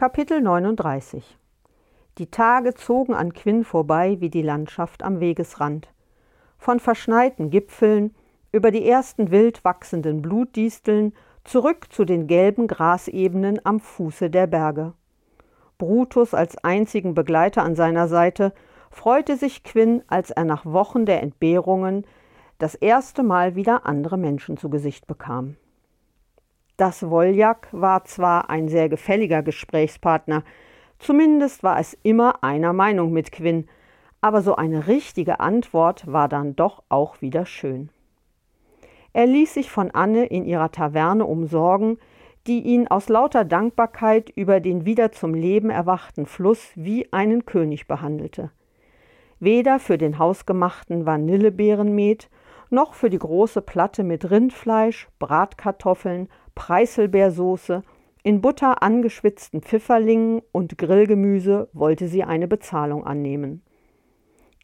Kapitel 39 Die Tage zogen an Quinn vorbei wie die Landschaft am Wegesrand. Von verschneiten Gipfeln über die ersten wild wachsenden Blutdisteln zurück zu den gelben Grasebenen am Fuße der Berge. Brutus als einzigen Begleiter an seiner Seite freute sich Quinn, als er nach Wochen der Entbehrungen das erste Mal wieder andere Menschen zu Gesicht bekam. Das Woljak war zwar ein sehr gefälliger Gesprächspartner, zumindest war es immer einer Meinung mit Quinn, aber so eine richtige Antwort war dann doch auch wieder schön. Er ließ sich von Anne in ihrer Taverne umsorgen, die ihn aus lauter Dankbarkeit über den wieder zum Leben erwachten Fluss wie einen König behandelte. Weder für den hausgemachten Vanillebeerenmet noch für die große Platte mit Rindfleisch, Bratkartoffeln, Preiselbeersoße, in Butter angeschwitzten Pfifferlingen und Grillgemüse wollte sie eine Bezahlung annehmen.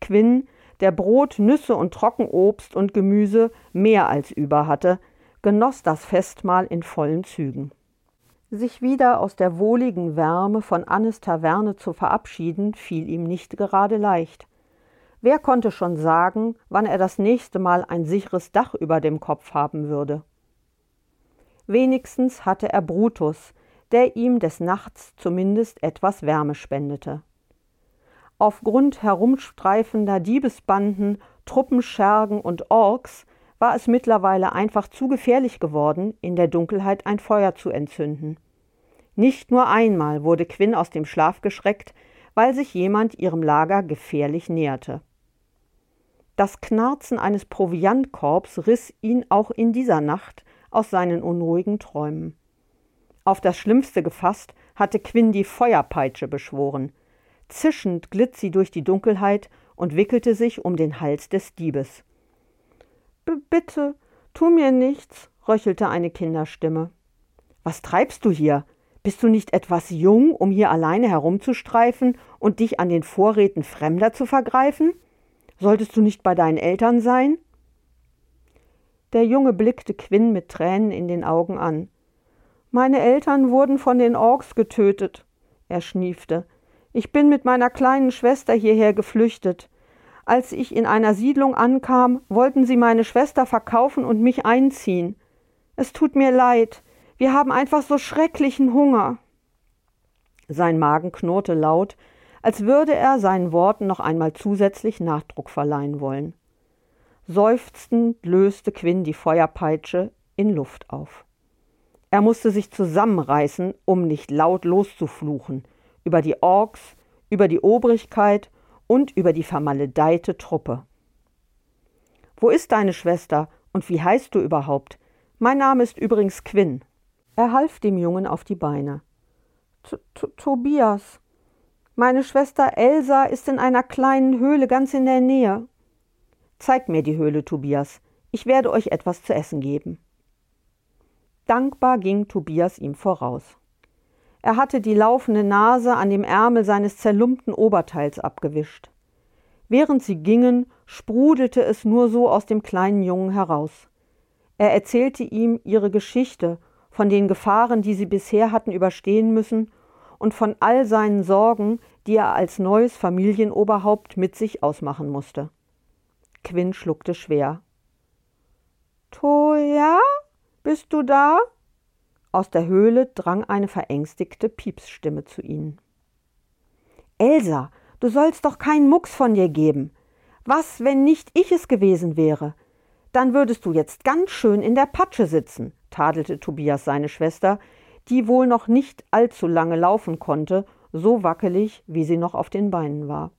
Quinn, der Brot, Nüsse und Trockenobst und Gemüse mehr als über hatte, genoss das Festmahl in vollen Zügen. Sich wieder aus der wohligen Wärme von Annes Taverne zu verabschieden, fiel ihm nicht gerade leicht. Wer konnte schon sagen, wann er das nächste Mal ein sicheres Dach über dem Kopf haben würde? Wenigstens hatte er Brutus, der ihm des Nachts zumindest etwas Wärme spendete. Aufgrund herumstreifender Diebesbanden, Truppenschergen und Orks war es mittlerweile einfach zu gefährlich geworden, in der Dunkelheit ein Feuer zu entzünden. Nicht nur einmal wurde Quinn aus dem Schlaf geschreckt, weil sich jemand ihrem Lager gefährlich näherte. Das Knarzen eines Proviantkorbs riss ihn auch in dieser Nacht aus seinen unruhigen Träumen. Auf das Schlimmste gefasst hatte Quinn die Feuerpeitsche beschworen. Zischend glitt sie durch die Dunkelheit und wickelte sich um den Hals des Diebes. Bitte, tu mir nichts, röchelte eine Kinderstimme. Was treibst du hier? Bist du nicht etwas jung, um hier alleine herumzustreifen und dich an den Vorräten Fremder zu vergreifen? Solltest du nicht bei deinen Eltern sein? Der Junge blickte Quinn mit Tränen in den Augen an. Meine Eltern wurden von den Orks getötet, er schniefte. Ich bin mit meiner kleinen Schwester hierher geflüchtet. Als ich in einer Siedlung ankam, wollten sie meine Schwester verkaufen und mich einziehen. Es tut mir leid. Wir haben einfach so schrecklichen Hunger. Sein Magen knurrte laut, als würde er seinen Worten noch einmal zusätzlich Nachdruck verleihen wollen. Seufzend löste Quinn die Feuerpeitsche in Luft auf. Er musste sich zusammenreißen, um nicht laut loszufluchen über die Orks, über die Obrigkeit und über die vermaledeite Truppe. Wo ist deine Schwester und wie heißt du überhaupt? Mein Name ist übrigens Quinn. Er half dem Jungen auf die Beine. Tobias. Meine Schwester Elsa ist in einer kleinen Höhle ganz in der Nähe. Zeig mir die Höhle, Tobias. Ich werde euch etwas zu essen geben. Dankbar ging Tobias ihm voraus. Er hatte die laufende Nase an dem Ärmel seines zerlumpten Oberteils abgewischt. Während sie gingen, sprudelte es nur so aus dem kleinen Jungen heraus. Er erzählte ihm ihre Geschichte, von den Gefahren, die sie bisher hatten überstehen müssen, und von all seinen Sorgen, die er als neues Familienoberhaupt mit sich ausmachen musste. Quinn schluckte schwer. Toja, bist du da? Aus der Höhle drang eine verängstigte Piepsstimme zu ihnen. Elsa, du sollst doch keinen Mucks von dir geben. Was, wenn nicht ich es gewesen wäre? Dann würdest du jetzt ganz schön in der Patsche sitzen, tadelte Tobias seine Schwester, die wohl noch nicht allzu lange laufen konnte, so wackelig, wie sie noch auf den Beinen war.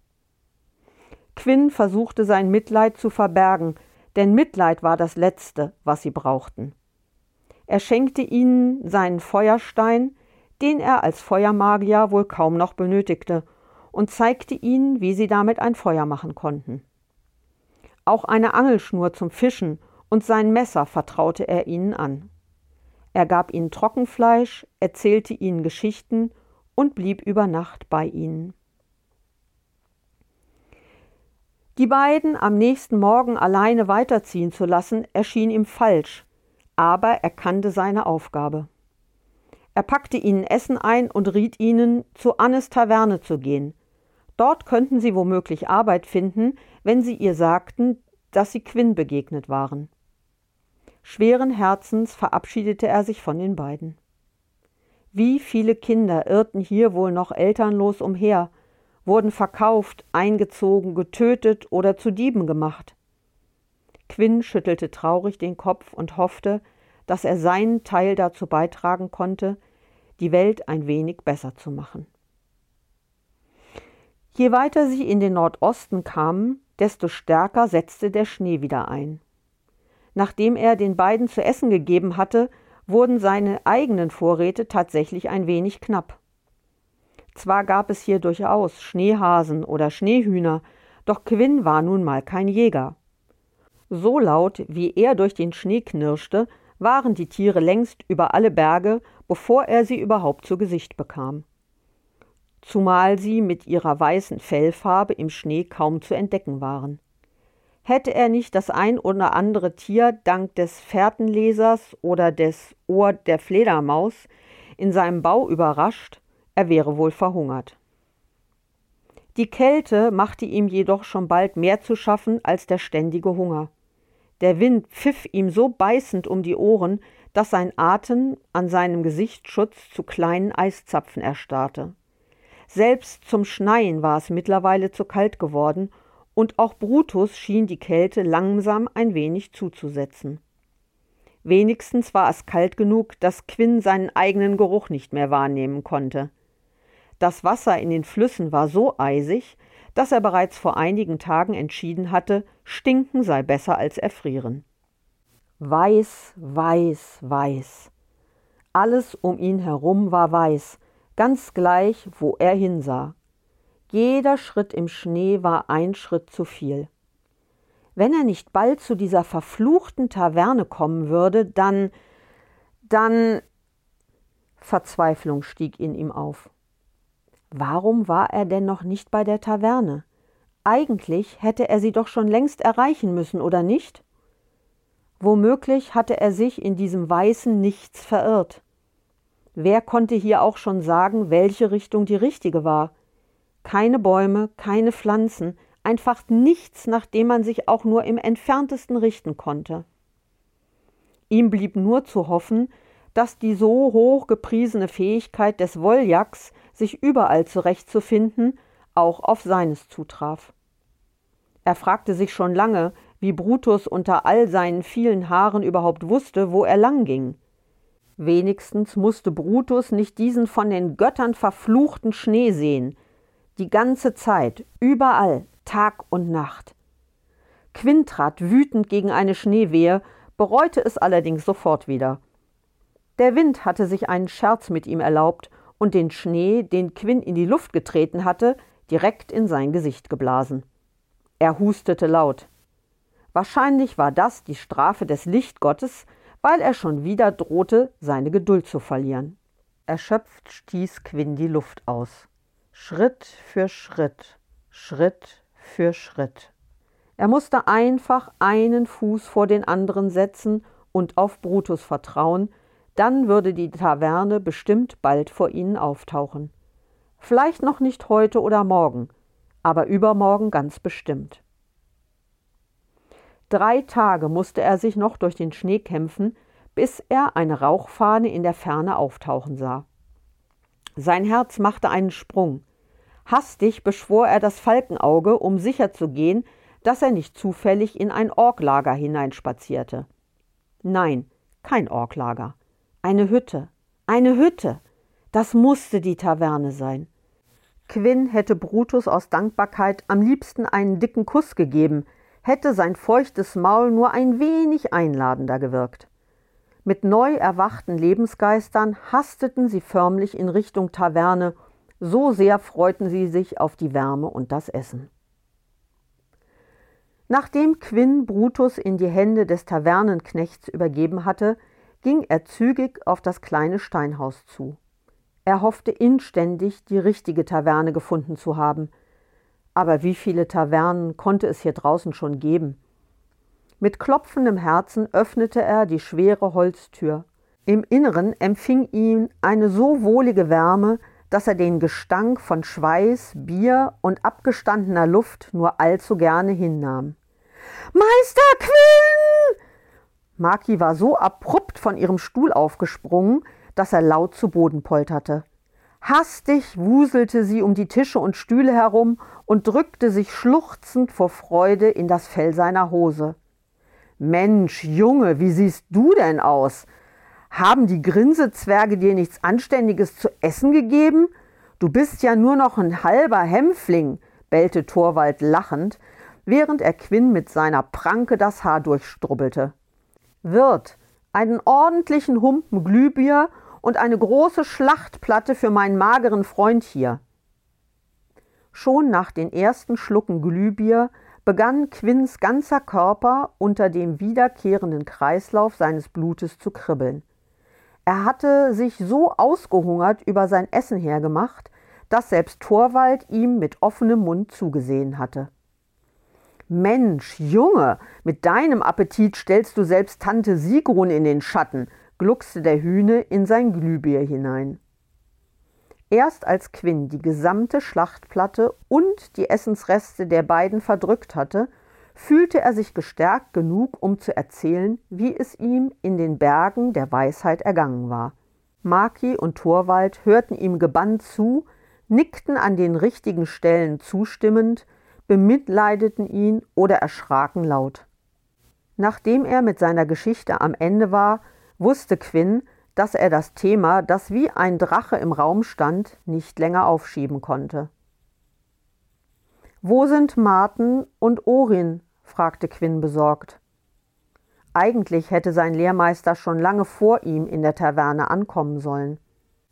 Quinn versuchte sein Mitleid zu verbergen, denn Mitleid war das Letzte, was sie brauchten. Er schenkte ihnen seinen Feuerstein, den er als Feuermagier wohl kaum noch benötigte, und zeigte ihnen, wie sie damit ein Feuer machen konnten. Auch eine Angelschnur zum Fischen und sein Messer vertraute er ihnen an. Er gab ihnen Trockenfleisch, erzählte ihnen Geschichten und blieb über Nacht bei ihnen. Die beiden am nächsten Morgen alleine weiterziehen zu lassen, erschien ihm falsch, aber er kannte seine Aufgabe. Er packte ihnen Essen ein und riet ihnen, zu Annes Taverne zu gehen. Dort könnten sie womöglich Arbeit finden, wenn sie ihr sagten, dass sie Quinn begegnet waren. Schweren Herzens verabschiedete er sich von den beiden. Wie viele Kinder irrten hier wohl noch elternlos umher, wurden verkauft, eingezogen, getötet oder zu Dieben gemacht. Quinn schüttelte traurig den Kopf und hoffte, dass er seinen Teil dazu beitragen konnte, die Welt ein wenig besser zu machen. Je weiter sie in den Nordosten kamen, desto stärker setzte der Schnee wieder ein. Nachdem er den beiden zu essen gegeben hatte, wurden seine eigenen Vorräte tatsächlich ein wenig knapp. Zwar gab es hier durchaus Schneehasen oder Schneehühner, doch Quinn war nun mal kein Jäger. So laut, wie er durch den Schnee knirschte, waren die Tiere längst über alle Berge, bevor er sie überhaupt zu Gesicht bekam. Zumal sie mit ihrer weißen Fellfarbe im Schnee kaum zu entdecken waren. Hätte er nicht das ein oder andere Tier dank des Fährtenlesers oder des Ohr der Fledermaus in seinem Bau überrascht, er wäre wohl verhungert. Die Kälte machte ihm jedoch schon bald mehr zu schaffen als der ständige Hunger. Der Wind pfiff ihm so beißend um die Ohren, dass sein Atem an seinem Gesichtsschutz zu kleinen Eiszapfen erstarrte. Selbst zum Schneien war es mittlerweile zu kalt geworden und auch Brutus schien die Kälte langsam ein wenig zuzusetzen. Wenigstens war es kalt genug, dass Quinn seinen eigenen Geruch nicht mehr wahrnehmen konnte. Das Wasser in den Flüssen war so eisig, dass er bereits vor einigen Tagen entschieden hatte, stinken sei besser als erfrieren. Weiß, weiß, weiß. Alles um ihn herum war weiß, ganz gleich, wo er hinsah. Jeder Schritt im Schnee war ein Schritt zu viel. Wenn er nicht bald zu dieser verfluchten Taverne kommen würde, dann, dann. Verzweiflung stieg in ihm auf. Warum war er denn noch nicht bei der Taverne? Eigentlich hätte er sie doch schon längst erreichen müssen, oder nicht? Womöglich hatte er sich in diesem weißen Nichts verirrt. Wer konnte hier auch schon sagen, welche Richtung die richtige war? keine Bäume, keine Pflanzen, einfach nichts, nach dem man sich auch nur im entferntesten richten konnte. Ihm blieb nur zu hoffen, dass die so hoch gepriesene Fähigkeit des Wolljacks, sich überall zurechtzufinden, auch auf seines zutraf. Er fragte sich schon lange, wie Brutus unter all seinen vielen Haaren überhaupt wusste, wo er lang ging. Wenigstens musste Brutus nicht diesen von den Göttern verfluchten Schnee sehen, die ganze Zeit, überall, Tag und Nacht. Quinn trat wütend gegen eine Schneewehe, bereute es allerdings sofort wieder. Der Wind hatte sich einen Scherz mit ihm erlaubt und den Schnee, den Quinn in die Luft getreten hatte, direkt in sein Gesicht geblasen. Er hustete laut. Wahrscheinlich war das die Strafe des Lichtgottes, weil er schon wieder drohte, seine Geduld zu verlieren. Erschöpft stieß Quinn die Luft aus. Schritt für Schritt, Schritt für Schritt. Er musste einfach einen Fuß vor den anderen setzen und auf Brutus vertrauen, dann würde die Taverne bestimmt bald vor ihnen auftauchen. Vielleicht noch nicht heute oder morgen, aber übermorgen ganz bestimmt. Drei Tage musste er sich noch durch den Schnee kämpfen, bis er eine Rauchfahne in der Ferne auftauchen sah. Sein Herz machte einen Sprung. Hastig beschwor er das Falkenauge, um sicherzugehen, dass er nicht zufällig in ein Orklager hineinspazierte. Nein, kein Orklager. Eine Hütte. Eine Hütte. Das musste die Taverne sein. Quinn hätte Brutus aus Dankbarkeit am liebsten einen dicken Kuss gegeben, hätte sein feuchtes Maul nur ein wenig einladender gewirkt. Mit neu erwachten Lebensgeistern hasteten sie förmlich in Richtung Taverne so sehr freuten sie sich auf die Wärme und das Essen. Nachdem Quinn Brutus in die Hände des Tavernenknechts übergeben hatte, ging er zügig auf das kleine Steinhaus zu. Er hoffte inständig, die richtige Taverne gefunden zu haben. Aber wie viele Tavernen konnte es hier draußen schon geben? Mit klopfendem Herzen öffnete er die schwere Holztür. Im Inneren empfing ihn eine so wohlige Wärme, dass er den Gestank von Schweiß, Bier und abgestandener Luft nur allzu gerne hinnahm. Meister! Maki war so abrupt von ihrem Stuhl aufgesprungen, dass er laut zu Boden polterte. Hastig wuselte sie um die Tische und Stühle herum und drückte sich schluchzend vor Freude in das Fell seiner Hose. Mensch, Junge, wie siehst du denn aus? Haben die Grinsezwerge dir nichts Anständiges zu essen gegeben? Du bist ja nur noch ein halber Hämpfling, bellte Torwald lachend, während er Quinn mit seiner Pranke das Haar durchstrubbelte. Wirt, einen ordentlichen Humpen Glühbier und eine große Schlachtplatte für meinen mageren Freund hier. Schon nach den ersten Schlucken Glühbier begann Quinns ganzer Körper unter dem wiederkehrenden Kreislauf seines Blutes zu kribbeln. Er hatte sich so ausgehungert über sein Essen hergemacht, dass selbst Torwald ihm mit offenem Mund zugesehen hatte. Mensch, Junge, mit deinem Appetit stellst du selbst Tante Sigrun in den Schatten, gluckste der Hühne in sein Glühbier hinein. Erst als Quinn die gesamte Schlachtplatte und die Essensreste der beiden verdrückt hatte, fühlte er sich gestärkt genug, um zu erzählen, wie es ihm in den Bergen der Weisheit ergangen war. Maki und Torwald hörten ihm gebannt zu, nickten an den richtigen Stellen zustimmend, bemitleideten ihn oder erschraken laut. Nachdem er mit seiner Geschichte am Ende war, wusste Quinn, dass er das Thema, das wie ein Drache im Raum stand, nicht länger aufschieben konnte. Wo sind Marten und Orin? fragte Quinn besorgt. Eigentlich hätte sein Lehrmeister schon lange vor ihm in der Taverne ankommen sollen.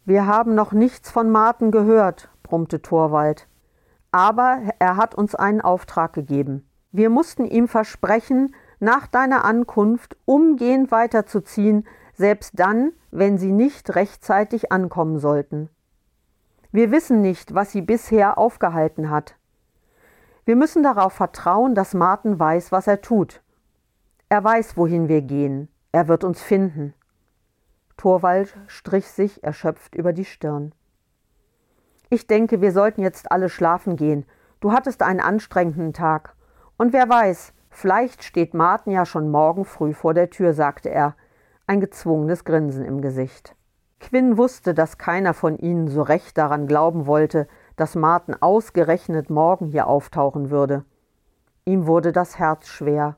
Wir haben noch nichts von Marten gehört, brummte Torwald. Aber er hat uns einen Auftrag gegeben. Wir mussten ihm versprechen, nach deiner Ankunft umgehend weiterzuziehen, selbst dann, wenn sie nicht rechtzeitig ankommen sollten. Wir wissen nicht, was sie bisher aufgehalten hat. Wir müssen darauf vertrauen, dass Martin weiß, was er tut. Er weiß, wohin wir gehen. Er wird uns finden. Torwald strich sich erschöpft über die Stirn. Ich denke, wir sollten jetzt alle schlafen gehen. Du hattest einen anstrengenden Tag. Und wer weiß, vielleicht steht Martin ja schon morgen früh vor der Tür, sagte er, ein gezwungenes Grinsen im Gesicht. Quinn wusste, dass keiner von ihnen so recht daran glauben wollte, dass Martin ausgerechnet morgen hier auftauchen würde. Ihm wurde das Herz schwer.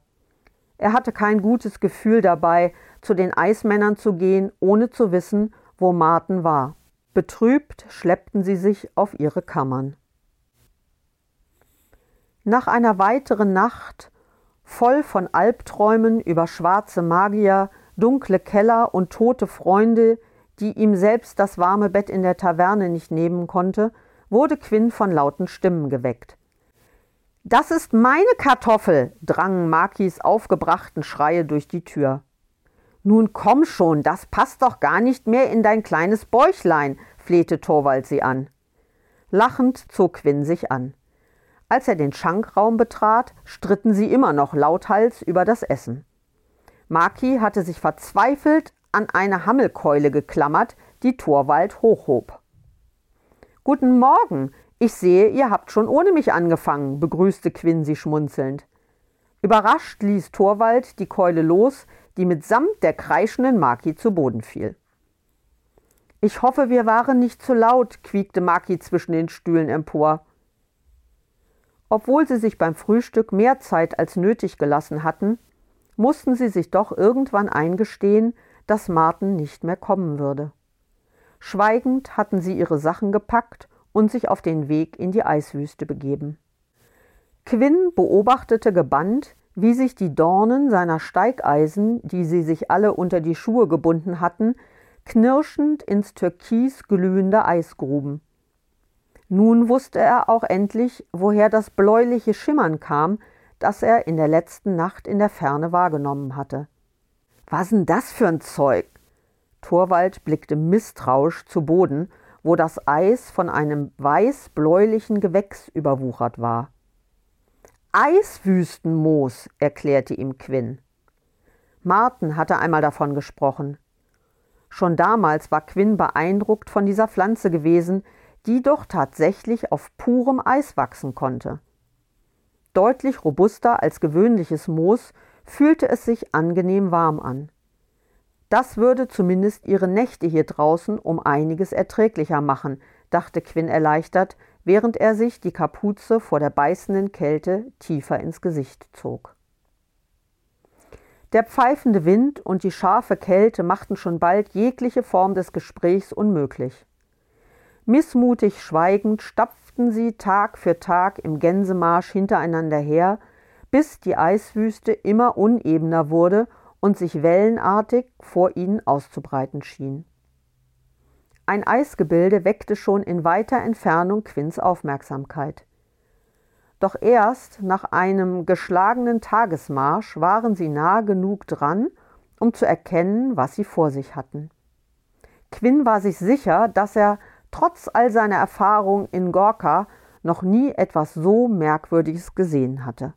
Er hatte kein gutes Gefühl dabei, zu den Eismännern zu gehen, ohne zu wissen, wo Martin war. Betrübt schleppten sie sich auf ihre Kammern. Nach einer weiteren Nacht, voll von Albträumen über schwarze Magier, dunkle Keller und tote Freunde, die ihm selbst das warme Bett in der Taverne nicht nehmen konnte, wurde Quinn von lauten Stimmen geweckt. Das ist meine Kartoffel, drangen Makis aufgebrachten Schreie durch die Tür. Nun komm schon, das passt doch gar nicht mehr in dein kleines Bäuchlein, flehte Torwald sie an. Lachend zog Quinn sich an. Als er den Schankraum betrat, stritten sie immer noch lauthals über das Essen. Maki hatte sich verzweifelt an eine Hammelkeule geklammert, die Torwald hochhob. Guten Morgen. Ich sehe, ihr habt schon ohne mich angefangen, begrüßte Quincy schmunzelnd. Überrascht ließ Torwald die Keule los, die mitsamt der kreischenden Maki zu Boden fiel. Ich hoffe, wir waren nicht zu laut, quiekte Maki zwischen den Stühlen empor. Obwohl sie sich beim Frühstück mehr Zeit als nötig gelassen hatten, mussten sie sich doch irgendwann eingestehen, dass Martin nicht mehr kommen würde. Schweigend hatten sie ihre Sachen gepackt und sich auf den Weg in die Eiswüste begeben. Quinn beobachtete gebannt, wie sich die Dornen seiner Steigeisen, die sie sich alle unter die Schuhe gebunden hatten, knirschend ins Türkis glühende Eis gruben. Nun wusste er auch endlich, woher das bläuliche Schimmern kam, das er in der letzten Nacht in der Ferne wahrgenommen hatte. Was denn das für ein Zeug? Torwald blickte misstrauisch zu Boden, wo das Eis von einem weiß-bläulichen Gewächs überwuchert war. Eiswüstenmoos, erklärte ihm Quinn. Martin hatte einmal davon gesprochen. Schon damals war Quinn beeindruckt von dieser Pflanze gewesen, die doch tatsächlich auf purem Eis wachsen konnte. Deutlich robuster als gewöhnliches Moos fühlte es sich angenehm warm an. Das würde zumindest ihre Nächte hier draußen um einiges erträglicher machen, dachte Quinn erleichtert, während er sich die Kapuze vor der beißenden Kälte tiefer ins Gesicht zog. Der pfeifende Wind und die scharfe Kälte machten schon bald jegliche Form des Gesprächs unmöglich. Missmutig schweigend stapften sie Tag für Tag im Gänsemarsch hintereinander her, bis die Eiswüste immer unebener wurde und sich wellenartig vor ihnen auszubreiten schien. Ein Eisgebilde weckte schon in weiter Entfernung Quinns Aufmerksamkeit. Doch erst nach einem geschlagenen Tagesmarsch waren sie nahe genug dran, um zu erkennen, was sie vor sich hatten. Quinn war sich sicher, dass er trotz all seiner Erfahrung in Gorka noch nie etwas so Merkwürdiges gesehen hatte.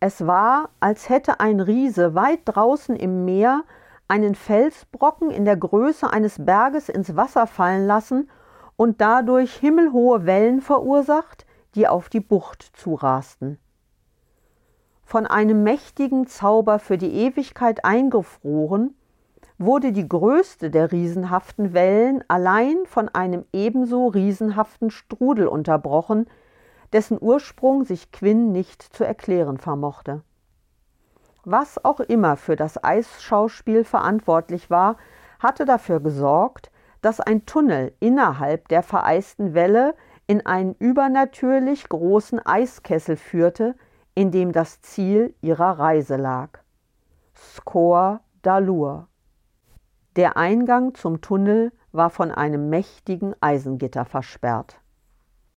Es war, als hätte ein Riese weit draußen im Meer einen Felsbrocken in der Größe eines Berges ins Wasser fallen lassen und dadurch himmelhohe Wellen verursacht, die auf die Bucht zurasten. Von einem mächtigen Zauber für die Ewigkeit eingefroren, wurde die größte der riesenhaften Wellen allein von einem ebenso riesenhaften Strudel unterbrochen, dessen Ursprung sich Quinn nicht zu erklären vermochte. Was auch immer für das Eisschauspiel verantwortlich war, hatte dafür gesorgt, dass ein Tunnel innerhalb der vereisten Welle in einen übernatürlich großen Eiskessel führte, in dem das Ziel ihrer Reise lag. Skor Dalur. Der Eingang zum Tunnel war von einem mächtigen Eisengitter versperrt.